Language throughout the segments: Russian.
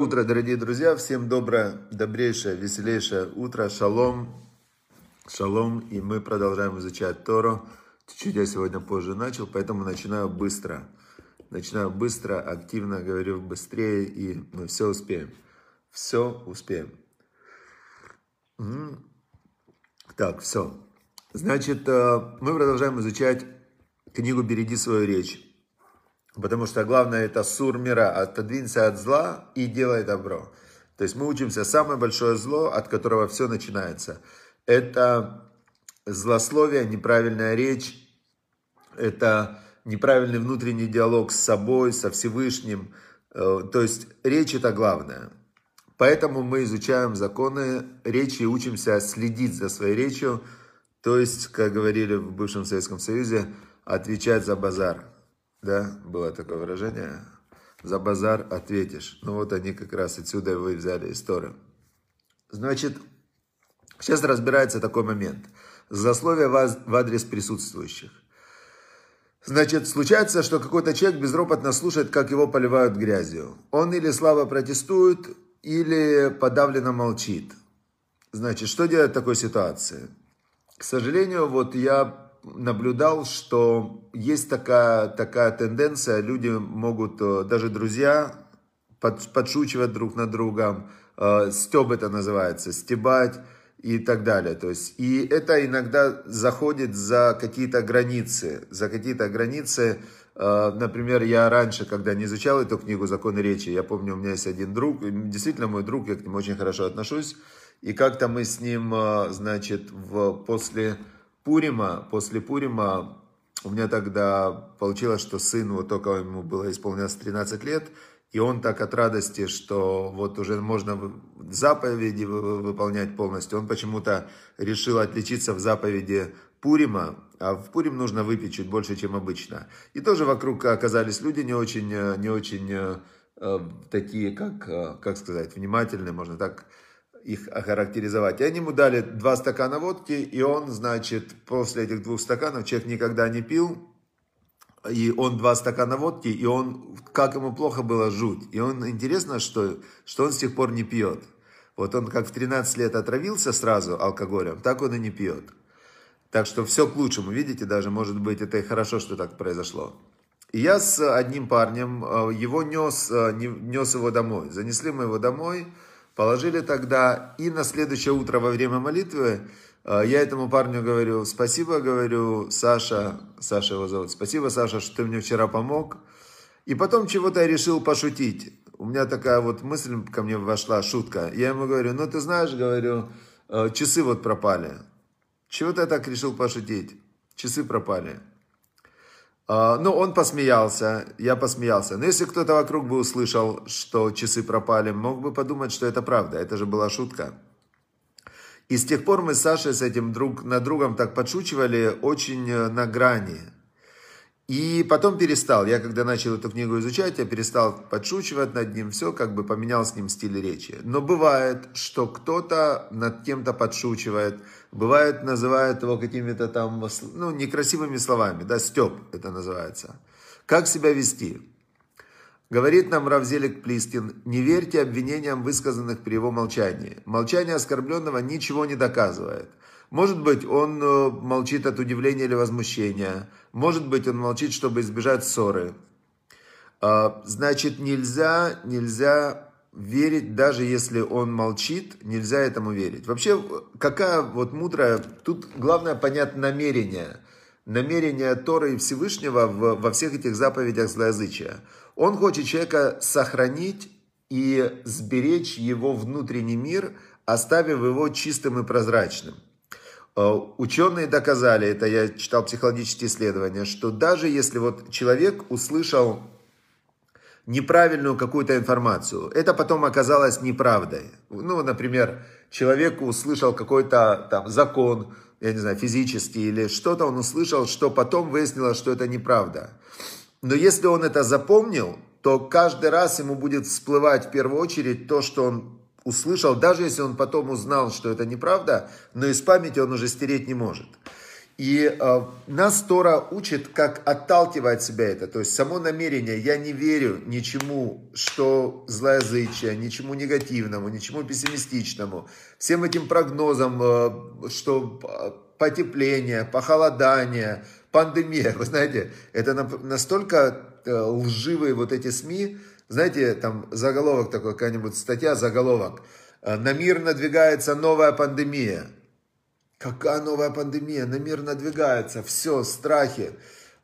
утро, дорогие друзья. Всем доброе, добрейшее, веселейшее утро. Шалом. Шалом. И мы продолжаем изучать Тору. Чуть-чуть я сегодня позже начал, поэтому начинаю быстро. Начинаю быстро, активно, говорю быстрее, и мы все успеем. Все успеем. Так, все. Значит, э, мы продолжаем изучать книгу «Береги свою речь». Потому что главное это сур мира, отодвинься от зла и делай добро. То есть мы учимся самое большое зло, от которого все начинается. Это злословие, неправильная речь, это неправильный внутренний диалог с собой, со Всевышним. Э, то есть речь это главное. Поэтому мы изучаем законы речи и учимся следить за своей речью. То есть, как говорили в бывшем Советском Союзе, отвечать за базар. Да, было такое выражение. За базар ответишь. Ну вот они как раз отсюда вы взяли историю. Значит, сейчас разбирается такой момент. Засловие в адрес присутствующих. Значит, случается, что какой-то человек безропотно слушает, как его поливают грязью. Он или слабо протестует, или подавленно молчит. Значит, что делать в такой ситуации? К сожалению, вот я наблюдал, что есть такая, такая тенденция, люди могут, э, даже друзья, под, подшучивать друг над другом, э, стеб это называется, стебать и так далее. То есть, и это иногда заходит за какие-то границы, за какие-то границы, э, Например, я раньше, когда не изучал эту книгу «Законы речи», я помню, у меня есть один друг, действительно мой друг, я к нему очень хорошо отношусь, и как-то мы с ним, э, значит, в, после Пурима, после Пурима, у меня тогда получилось, что сын, вот только ему было исполнилось 13 лет, и он так от радости, что вот уже можно заповеди выполнять полностью, он почему-то решил отличиться в заповеди Пурима, а в Пурим нужно выпить чуть больше, чем обычно. И тоже вокруг оказались люди не очень, не очень э, такие, как, э, как сказать, внимательные, можно так их охарактеризовать. И они ему дали два стакана водки, и он, значит, после этих двух стаканов, человек никогда не пил, и он два стакана водки, и он, как ему плохо было, жуть. И он, интересно, что, что он с тех пор не пьет. Вот он как в 13 лет отравился сразу алкоголем, так он и не пьет. Так что все к лучшему, видите, даже, может быть, это и хорошо, что так произошло. И я с одним парнем, э, его нес, э, нес его домой. Занесли мы его домой, Положили тогда, и на следующее утро во время молитвы э, я этому парню говорю, спасибо, говорю, Саша, Саша его зовут, спасибо, Саша, что ты мне вчера помог. И потом чего-то я решил пошутить. У меня такая вот мысль ко мне вошла, шутка. Я ему говорю, ну ты знаешь, говорю, э, часы вот пропали. Чего-то я так решил пошутить. Часы пропали. А, ну, он посмеялся, я посмеялся. Но если кто-то вокруг бы услышал, что часы пропали, мог бы подумать, что это правда. Это же была шутка. И с тех пор мы с Сашей с этим друг на другом так подшучивали очень э, на грани. И потом перестал. Я когда начал эту книгу изучать, я перестал подшучивать над ним, все как бы поменял с ним стиль речи. Но бывает, что кто-то над кем-то подшучивает, бывает называет его какими-то там, ну, некрасивыми словами, да, степ это называется. Как себя вести? Говорит нам Равзелик Плискин, не верьте обвинениям, высказанных при его молчании. Молчание оскорбленного ничего не доказывает. Может быть, он э, молчит от удивления или возмущения. Может быть, он молчит, чтобы избежать ссоры. А, значит, нельзя, нельзя верить, даже если он молчит, нельзя этому верить. Вообще, какая вот мудрая, тут главное понять намерение. Намерение Торы и Всевышнего в, во всех этих заповедях злоязычия. Он хочет человека сохранить и сберечь его внутренний мир, оставив его чистым и прозрачным. Э, ученые доказали, это я читал психологические исследования, что даже если вот человек услышал неправильную какую-то информацию, это потом оказалось неправдой. Ну, например, человек услышал какой-то там закон, я не знаю, физический или что-то он услышал, что потом выяснилось, что это неправда. Но если он это запомнил, то каждый раз ему будет всплывать в первую очередь то, что он услышал, даже если он потом узнал, что это неправда, но из памяти он уже стереть не может. И э, нас Тора учит, как отталкивать себя это. То есть само намерение, я не верю ничему, что злоязычие, ничему негативному, ничему пессимистичному. Всем этим прогнозам, э, что потепление, похолодание, пандемия. Вы знаете, это настолько э, лживые вот эти СМИ. Знаете, там заголовок такой, какая-нибудь статья, заголовок. «Э, На мир надвигается новая пандемия. Какая новая пандемия? На мир надвигается. Все, страхи.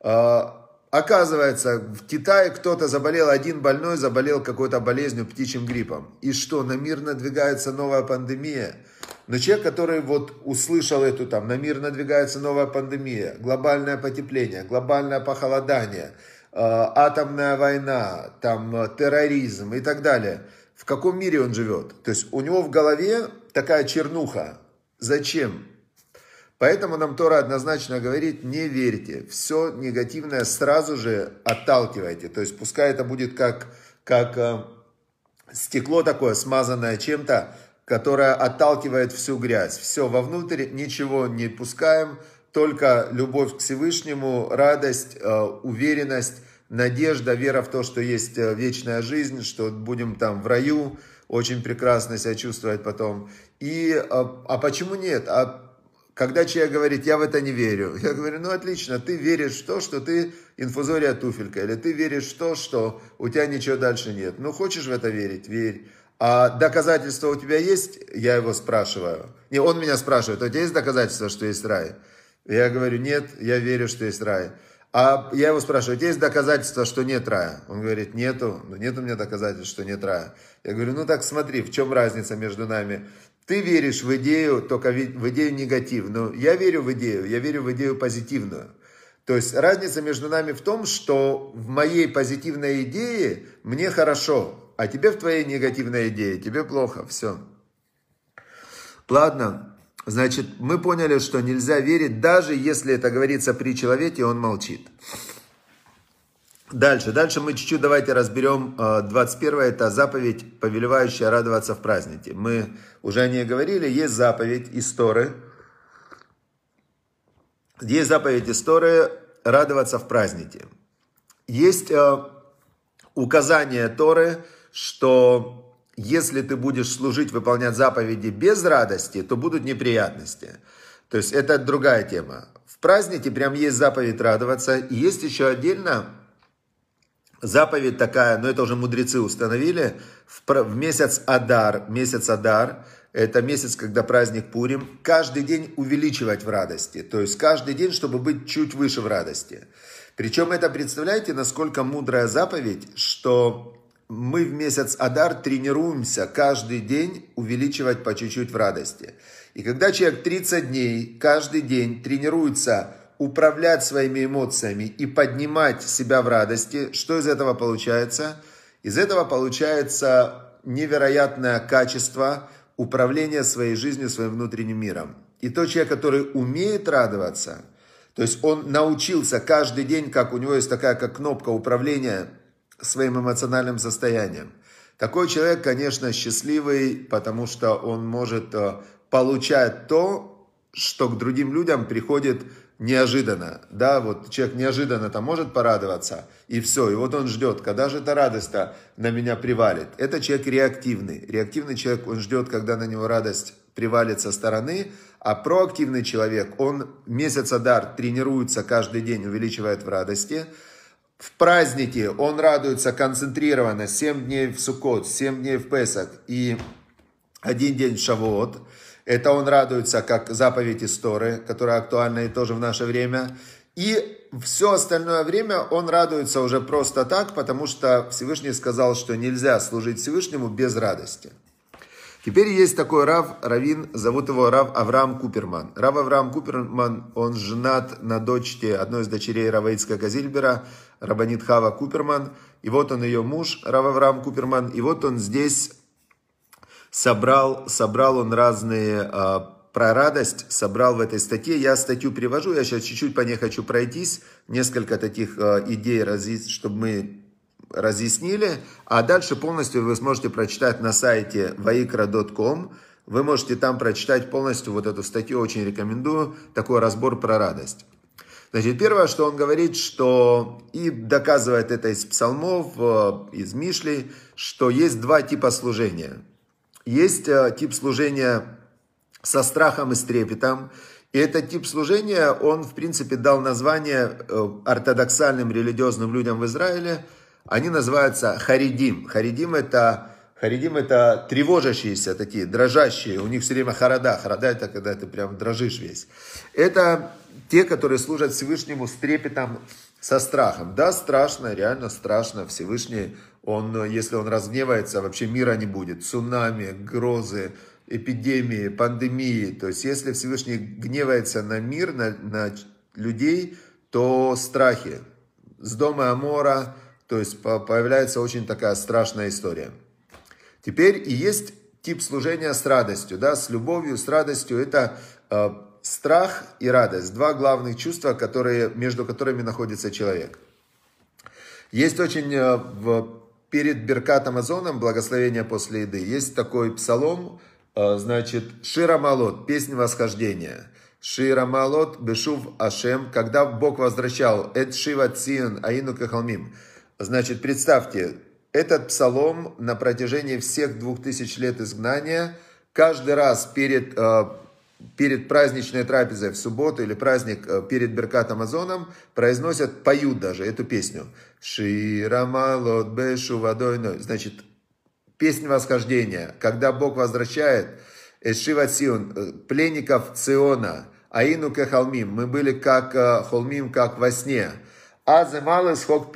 А, оказывается, в Китае кто-то заболел, один больной заболел какой-то болезнью, птичьим гриппом. И что, на мир надвигается новая пандемия? Но человек, который вот услышал эту там, на мир надвигается новая пандемия, глобальное потепление, глобальное похолодание, э, атомная война, там терроризм и так далее. В каком мире он живет? То есть у него в голове такая чернуха. Зачем? Поэтому нам Тора однозначно говорит, не верьте, все негативное сразу же отталкивайте. То есть пускай это будет как, как э, стекло такое, смазанное чем-то, которое отталкивает всю грязь. Все, вовнутрь ничего не пускаем, только любовь к Всевышнему, радость, э, уверенность, надежда, вера в то, что есть э, вечная жизнь, что будем там в раю, очень прекрасно себя чувствовать потом. И, а почему нет? А когда человек говорит, я в это не верю, я говорю, ну отлично, ты веришь в то, что ты инфузория туфелька, или ты веришь в то, что у тебя ничего дальше нет. Ну, хочешь в это верить, верь. А доказательства у тебя есть? Я его спрашиваю. Не, он меня спрашивает, у тебя есть доказательства, что есть рай? Я говорю, нет, я верю, что есть рай. А я его спрашиваю, у тебя есть доказательства, что нет рая? Он говорит, нету, ну нет у меня доказательств, что нет рая. Я говорю, ну так смотри, в чем разница между нами? Ты веришь в идею, только в идею негативную. Я верю в идею, я верю в идею позитивную. То есть разница между нами в том, что в моей позитивной идее мне хорошо, а тебе в твоей негативной идее, тебе плохо, все. Ладно, значит, мы поняли, что нельзя верить, даже если это говорится при человеке, он молчит. Дальше, дальше мы чуть-чуть давайте разберем 21 э, это заповедь, повелевающая радоваться в празднике. Мы уже о ней говорили, есть заповедь истории. Есть заповедь истории радоваться в празднике. Есть э, указание Торы, что если ты будешь служить, выполнять заповеди без радости, то будут неприятности. То есть это другая тема. В празднике прям есть заповедь радоваться. И есть еще отдельно заповедь такая, но это уже мудрецы установили, в, в месяц Адар, месяц Адар, это месяц, когда праздник Пурим, каждый день увеличивать в радости. То есть каждый день, чтобы быть чуть выше в радости. Причем это, представляете, насколько мудрая заповедь, что мы в месяц Адар тренируемся каждый день увеличивать по чуть-чуть в радости. И когда человек 30 дней, каждый день тренируется управлять своими эмоциями и поднимать себя в радости, что из этого получается? Из этого получается невероятное качество управления своей жизнью, своим внутренним миром. И тот человек, который умеет радоваться, то есть он научился каждый день, как у него есть такая как кнопка управления своим эмоциональным состоянием. Такой человек, конечно, счастливый, потому что он может э, получать то, что к другим людям приходит неожиданно, да, вот человек неожиданно там может порадоваться, и все, и вот он ждет, когда же эта радость-то на меня привалит. Это человек реактивный. Реактивный человек, он ждет, когда на него радость привалит со стороны, а проактивный человек, он месяц Адар тренируется каждый день, увеличивает в радости. В празднике он радуется концентрированно 7 дней в Суккот, 7 дней в Песах и один день в Шавуот. Это он радуется, как заповедь истории, которая актуальна и тоже в наше время. И все остальное время он радуется уже просто так, потому что Всевышний сказал, что нельзя служить Всевышнему без радости. Теперь есть такой Рав, Равин, зовут его Рав Авраам Куперман. Рав Авраам Куперман, он женат на дочке одной из дочерей Рава Ицка Зильбера, Рабанит Хава Куперман. И вот он ее муж, Рав Авраам Куперман. И вот он здесь собрал, собрал он разные а, про радость, собрал в этой статье. Я статью привожу, я сейчас чуть-чуть по ней хочу пройтись, несколько таких а, идей, чтобы мы разъяснили, а дальше полностью вы сможете прочитать на сайте vaikra.com, Вы можете там прочитать полностью вот эту статью, очень рекомендую, такой разбор про радость. Значит, первое, что он говорит, что и доказывает это из псалмов, э, из Мишлей, что есть два типа служения. Есть э, тип служения со страхом и с трепетом, и этот тип служения, он, в принципе, дал название э, ортодоксальным религиозным людям в Израиле. Они называются харидим. Харидим это Харидим это тревожащиеся такие, дрожащие. У них все время харада. Харада это когда ты прям дрожишь весь. Это те, которые служат Всевышнему с трепетом, со страхом. Да, страшно, реально страшно. Всевышний, он, если он разгневается, вообще мира не будет. Цунами, грозы, эпидемии, пандемии. То есть, если Всевышний гневается на мир, на, на людей, то страхи. С дома Амора, то есть появляется очень такая страшная история. Теперь и есть тип служения с радостью, да, с любовью, с радостью. Это э, страх и радость, два главных чувства, которые, между которыми находится человек. Есть очень э, в, перед Беркат Амазоном, благословение после еды, есть такой псалом, э, значит, Шира Малот, песня восхождения. Шира Малот, Бешув Ашем, когда Бог возвращал, Эд Шива Цион, Аину Кахалмим. Значит, представьте, этот псалом на протяжении всех двух тысяч лет изгнания, каждый раз перед, э, перед праздничной трапезой в субботу или праздник э, перед Беркат Амазоном произносят, поют даже эту песню. Ширамалот бешу водой. Значит, песня восхождения, когда Бог возвращает Эшива Сион, э, пленников Циона, Аину Кехалмим, мы были как холмим, как во сне. Аземалы схок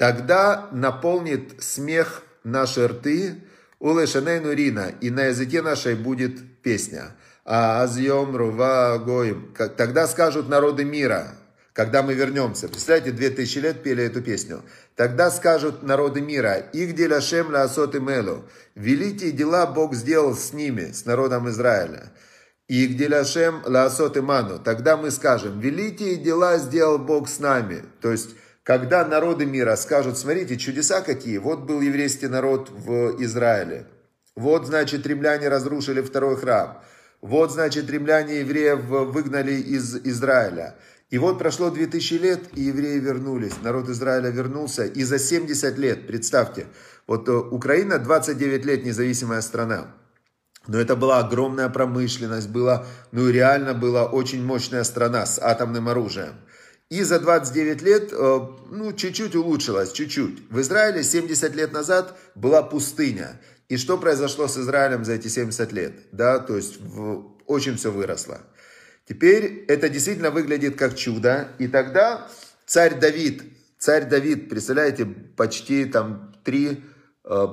Тогда наполнит смех наши рты, улешанейну рина, и на языке нашей будет песня. Азьем рува гоим. Тогда скажут народы мира, когда мы вернемся. Представляете, две тысячи лет пели эту песню. Тогда скажут народы мира, их деляшем ла асот и мелу. Великие дела Бог сделал с ними, с народом Израиля. Их деляшем ла асот и ману. Тогда мы скажем, великие дела сделал Бог с нами. То есть, когда народы мира скажут, смотрите, чудеса какие, вот был еврейский народ в Израиле, вот, значит, римляне разрушили второй храм, вот, значит, римляне евреев выгнали из Израиля. И вот прошло 2000 лет, и евреи вернулись, народ Израиля вернулся, и за 70 лет, представьте, вот э, Украина 29 лет независимая страна, но это была огромная промышленность, была, ну реально была очень мощная страна с атомным оружием. И за 29 лет, э, ну, чуть-чуть улучшилось, чуть-чуть. В Израиле 70 лет назад была пустыня. И что произошло с Израилем за эти 70 лет? Да, то есть в, очень все выросло. Теперь это действительно выглядит как чудо. И тогда царь Давид, царь Давид, представляете, почти там три, э,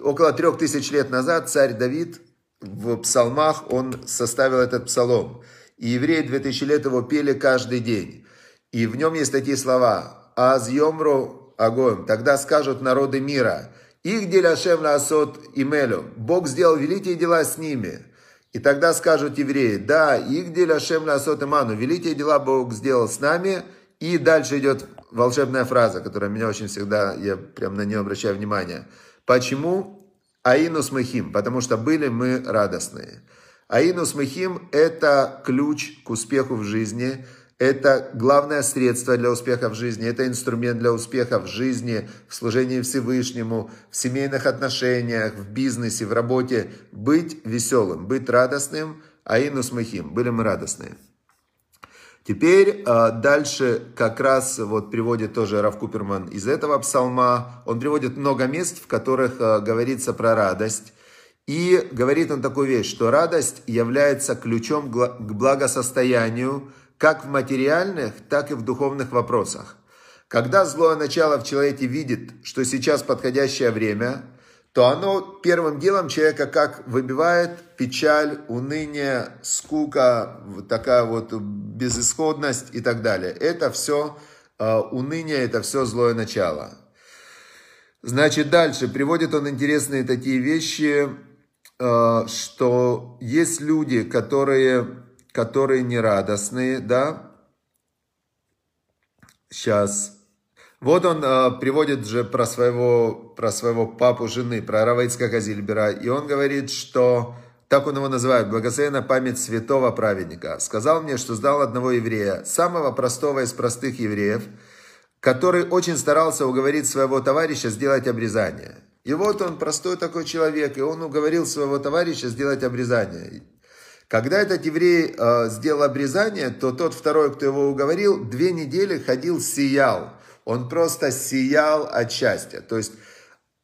около трех тысяч лет назад царь Давид в псалмах, он составил этот псалом. И евреи 2000 лет его пели каждый день. И в нем есть такие слова. «Аз йомру огонь». Тогда скажут народы мира. «Их деляшем ласот имелю». Бог сделал великие дела с ними. И тогда скажут евреи, да, их деляшем ласот иману. Великие дела Бог сделал с нами. И дальше идет волшебная фраза, которая меня очень всегда, я прям на нее обращаю внимание. Почему? Аинус махим, потому что были мы радостные. Аинус махим – это ключ к успеху в жизни – это главное средство для успеха в жизни, это инструмент для успеха в жизни, в служении Всевышнему, в семейных отношениях, в бизнесе, в работе. Быть веселым, быть радостным, а и нусмахим, были мы радостные. Теперь а, дальше как раз вот приводит тоже Раф Куперман из этого псалма. Он приводит много мест, в которых а, говорится про радость. И говорит он такую вещь, что радость является ключом к благосостоянию, как в материальных, так и в духовных вопросах. Когда злое начало в человеке видит, что сейчас подходящее время, то оно первым делом человека как выбивает печаль, уныние, скука, такая вот безысходность и так далее. Это все э, уныние, это все злое начало. Значит, дальше приводит он интересные такие вещи, э, что есть люди, которые которые нерадостные, да. Сейчас. Вот он э, приводит же про своего, про своего папу жены, про Равайцка Газильбера, и он говорит, что так он его называет, благословенна память святого праведника, сказал мне, что знал одного еврея, самого простого из простых евреев, который очень старался уговорить своего товарища сделать обрезание. И вот он простой такой человек, и он уговорил своего товарища сделать обрезание. Когда этот еврей э, сделал обрезание, то тот второй, кто его уговорил, две недели ходил, сиял. Он просто сиял от счастья. То есть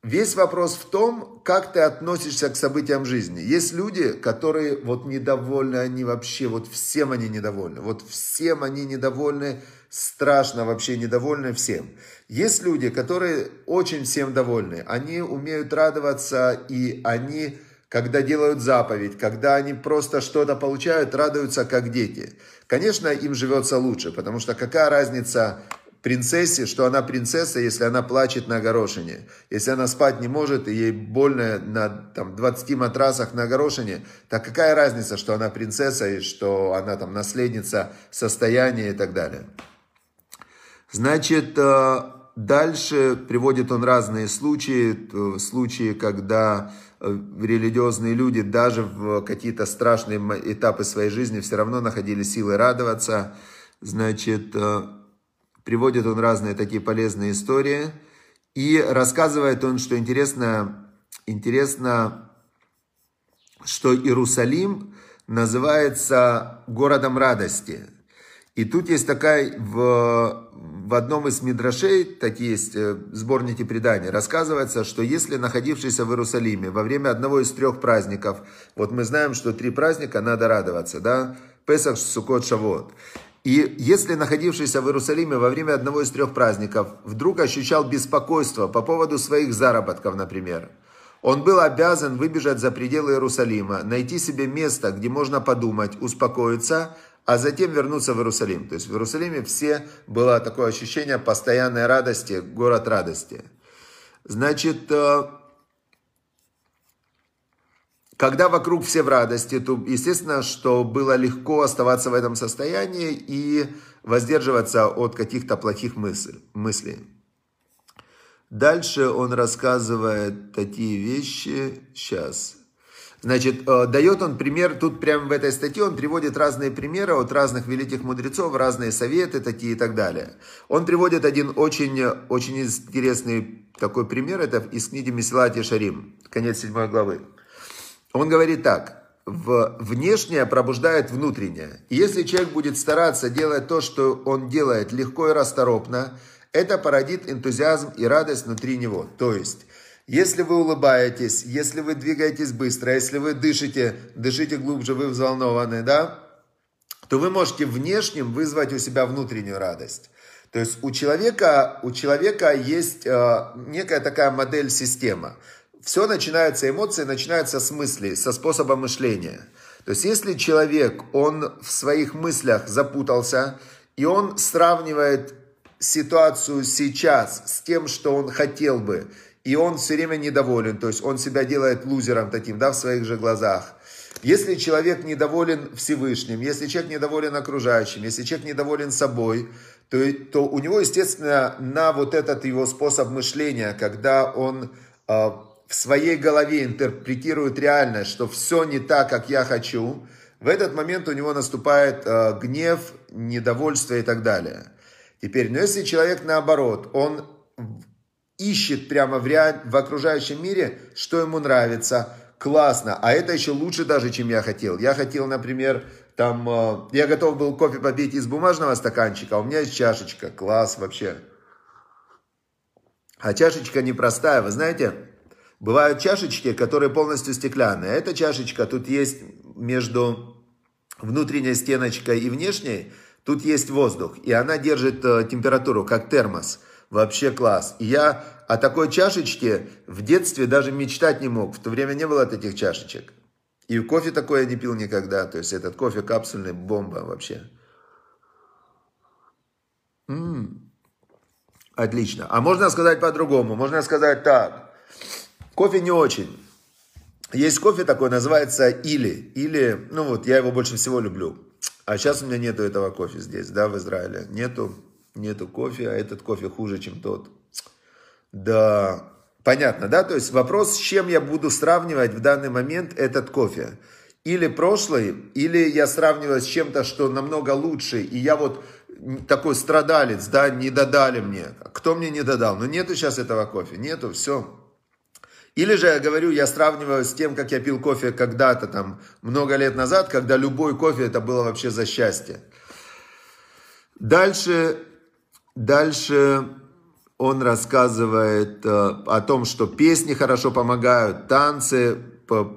Весь вопрос в том, как ты относишься к событиям жизни. Есть люди, которые вот недовольны, они вообще, вот всем они недовольны. Вот всем они недовольны, страшно вообще недовольны всем. Есть люди, которые очень всем довольны. Они умеют радоваться, и они, когда делают заповедь, когда они просто что-то получают, радуются как дети. Конечно, им живется лучше, потому что какая разница, принцессе, что она принцесса, если она плачет на горошине. Если она спать не может, и ей больно на там, 20 матрасах на горошине, так какая разница, что она принцесса, и что она там наследница состояния и так далее. Значит, э, дальше приводит он разные случаи, э, случаи, когда религиозные люди даже в какие-то страшные этапы своей жизни все равно находили силы радоваться. Значит, Приводит он разные такие полезные истории. И рассказывает он, что интересно, интересно, что Иерусалим называется городом радости. И тут есть такая, в, в одном из мидрашей, такие есть э, сборники преданий, рассказывается, что если находившийся в Иерусалиме во время одного из трех праздников, вот мы знаем, что три праздника надо радоваться, да, Песах, Сукот, Шавот. И если находившийся в Иерусалиме во время одного из трех праздников вдруг ощущал беспокойство по поводу своих заработков, например, он был обязан выбежать за пределы Иерусалима, найти себе место, где можно подумать, успокоиться, а затем вернуться в Иерусалим. То есть в Иерусалиме все было такое ощущение постоянной радости, город радости. Значит, э, когда вокруг все в радости, то естественно, что было легко оставаться в этом состоянии и воздерживаться от каких-то плохих мыслей. Дальше он рассказывает такие вещи. Сейчас. Значит, э, дает он пример, тут прямо в этой статье он приводит разные примеры от разных великих мудрецов, разные советы такие и так далее. Он приводит один очень, очень интересный такой пример, это из книги Месилати Шарим, конец седьмой главы. Он говорит так, в внешнее пробуждает внутреннее. Если человек будет стараться делать то, что он делает легко и расторопно, это породит энтузиазм и радость внутри него. То есть, если вы улыбаетесь, если вы двигаетесь быстро, если вы дышите, дышите глубже, вы взволнованы, да, то вы можете внешним вызвать у себя внутреннюю радость. То есть у человека, у человека есть э, некая такая модель-система все начинается, эмоции начинаются с мыслей, со способа мышления. То есть, если человек, он в своих мыслях запутался, и он сравнивает ситуацию сейчас с тем, что он хотел бы, и он все время недоволен, то есть он себя делает лузером таким, да, в своих же глазах. Если человек недоволен Всевышним, если человек недоволен окружающим, если человек недоволен собой, то, то у него, естественно, на вот этот его способ мышления, когда он а, в своей голове интерпретирует реальность, что все не так, как я хочу, в этот момент у него наступает э, гнев, недовольство и так далее. Теперь, но если человек наоборот, он ищет прямо в, реаль... в окружающем мире, что ему нравится, классно, а это еще лучше даже, чем я хотел. Я хотел, например, там, э, я готов был кофе попить из бумажного стаканчика, а у меня есть чашечка, класс вообще. А чашечка непростая, вы знаете, Бывают чашечки, которые полностью стеклянные. Эта чашечка, тут есть между внутренней стеночкой и внешней, тут есть воздух. И она держит э, температуру, как термос. Вообще класс. И я о такой чашечке в детстве даже мечтать не мог. В то время не было таких чашечек. И кофе такое я не пил никогда. То есть этот кофе капсульный, бомба вообще. М-м. Отлично. А можно сказать по-другому. Можно сказать так. Кофе не очень. Есть кофе такой, называется Или. Или, ну вот, я его больше всего люблю. А сейчас у меня нету этого кофе здесь, да, в Израиле. Нету, нету кофе, а этот кофе хуже, чем тот. Да, Понятно, да? То есть вопрос, с чем я буду сравнивать в данный момент этот кофе. Или прошлый, или я сравниваю с чем-то, что намного лучше, и я вот такой страдалец, да, не додали мне. Кто мне не додал? Ну, нету сейчас этого кофе, нету, все. Или же я говорю, я сравниваю с тем, как я пил кофе когда-то, там, много лет назад, когда любой кофе это было вообще за счастье. Дальше, дальше он рассказывает э, о том, что песни хорошо помогают, танцы,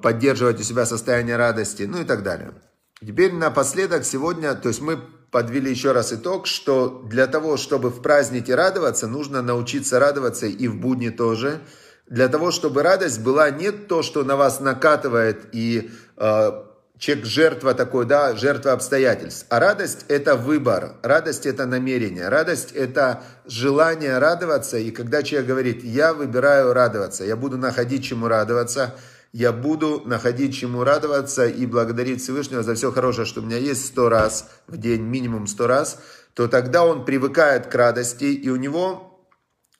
поддерживать у себя состояние радости, ну и так далее. Теперь напоследок сегодня, то есть мы подвели еще раз итог, что для того, чтобы в празднике радоваться, нужно научиться радоваться и в будни тоже. Для того, чтобы радость была не то, что на вас накатывает и э, человек жертва такой, да, жертва обстоятельств. А радость это выбор, радость это намерение, радость это желание радоваться. И когда человек говорит, я выбираю радоваться, я буду находить чему радоваться – я буду находить чему радоваться и благодарить Всевышнего за все хорошее, что у меня есть сто раз в день, минимум сто раз, то тогда он привыкает к радости, и у него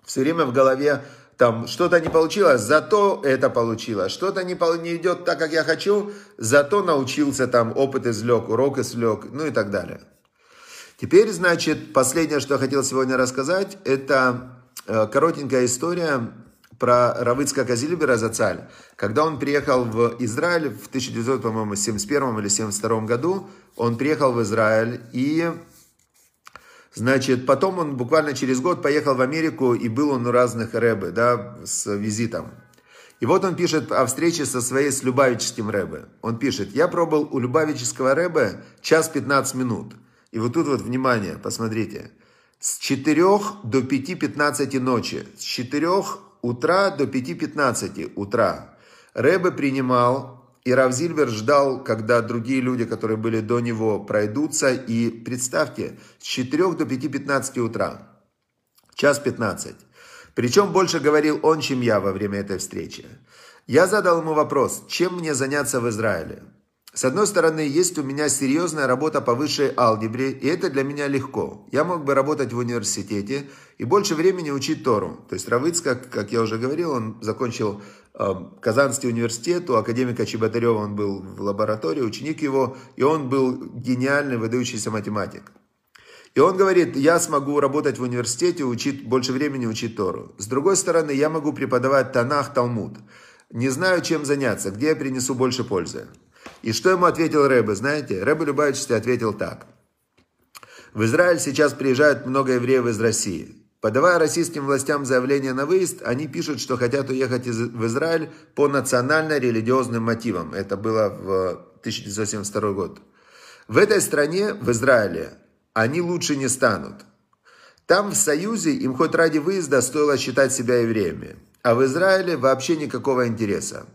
все время в голове там что-то не получилось, зато это получилось, что-то не, не идет так, как я хочу, зато научился там, опыт извлек, урок извлек, ну и так далее. Теперь, значит, последнее, что я хотел сегодня рассказать, это э, коротенькая история про Равыцка Казильбера Зацаль. Когда он приехал в Израиль в 1971 или 1972 году, он приехал в Израиль и Значит, потом он буквально через год поехал в Америку, и был он у разных рэбы, да, с визитом. И вот он пишет о встрече со своей с Любавическим рэбе. Он пишет, я пробовал у Любавического рэбе час 15 минут. И вот тут вот, внимание, посмотрите. С 4 до 5.15 ночи. С 4 утра до 5.15 утра. Рэбе принимал, и Равзильбер ждал, когда другие люди, которые были до него, пройдутся. И представьте, с 4 до 5.15 утра, час 15. Причем больше говорил он, чем я во время этой встречи. Я задал ему вопрос, чем мне заняться в Израиле. С одной стороны, есть у меня серьезная работа по высшей алгебре, и это для меня легко. Я мог бы работать в университете и больше времени учить Тору. То есть Равыцка, как я уже говорил, он закончил э, Казанский университет, у академика Чеботарева он был в лаборатории, ученик его, и он был гениальный, выдающийся математик. И он говорит, я смогу работать в университете, учить, больше времени учить Тору. С другой стороны, я могу преподавать Танах, Талмуд. Не знаю, чем заняться, где я принесу больше пользы. И что ему ответил Рэбе, знаете? Рэбе Любавичский ответил так. В Израиль сейчас приезжают много евреев из России. Подавая российским властям заявление на выезд, они пишут, что хотят уехать из, в Израиль по национально-религиозным мотивам. Это было в 1972 год. В этой стране, в Израиле, они лучше не станут. Там, в Союзе, им хоть ради выезда стоило считать себя евреями. А в Израиле вообще никакого интереса.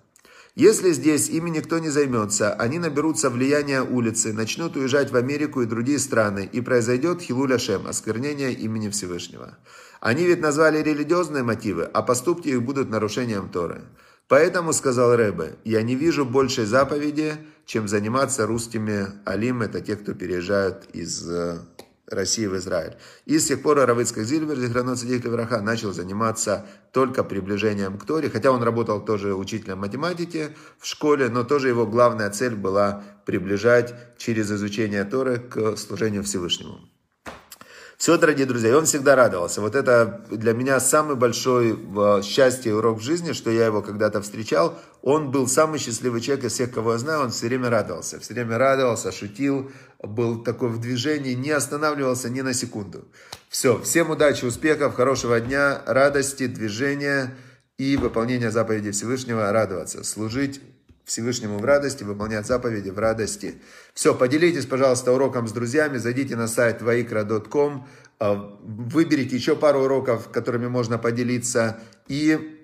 Если здесь ими никто не займется, они наберутся влияния улицы, начнут уезжать в Америку и другие страны, и произойдет хилуля шем, осквернение имени Всевышнего. Они ведь назвали религиозные мотивы, а поступки их будут нарушением Торы. Поэтому, сказал Рэбе, я не вижу большей заповеди, чем заниматься русскими алим, это те, кто переезжают из э, России в Израиль. И с тех пор Равыцкак Зильбер, Зихранот Садик Левраха, начал заниматься только приближением к Торе, хотя он работал тоже учителем математики в школе, но тоже его главная цель была приближать через изучение Торы к служению Всевышнему. Все, дорогие друзья, и он всегда радовался. Вот это для меня самый большой счастье и урок в жизни, что я его когда-то встречал. Он был самый счастливый человек из всех, кого я знаю. Он все время радовался. Все время радовался, шутил, был такой в движении, не останавливался ни на секунду. Все, всем удачи, успехов, хорошего дня, радости, движения и выполнения заповедей Всевышнего, радоваться, служить Всевышнему в радости, выполнять заповеди в радости. Все, поделитесь, пожалуйста, уроком с друзьями, зайдите на сайт vaikra.com, а, выберите еще пару уроков, которыми можно поделиться, и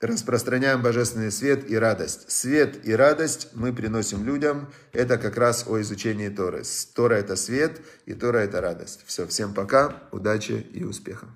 распространяем божественный свет и радость. Свет и радость мы приносим людям. Это как раз о изучении Торы. Тора – это свет, и Тора – это радость. Все, всем пока, удачи и успеха.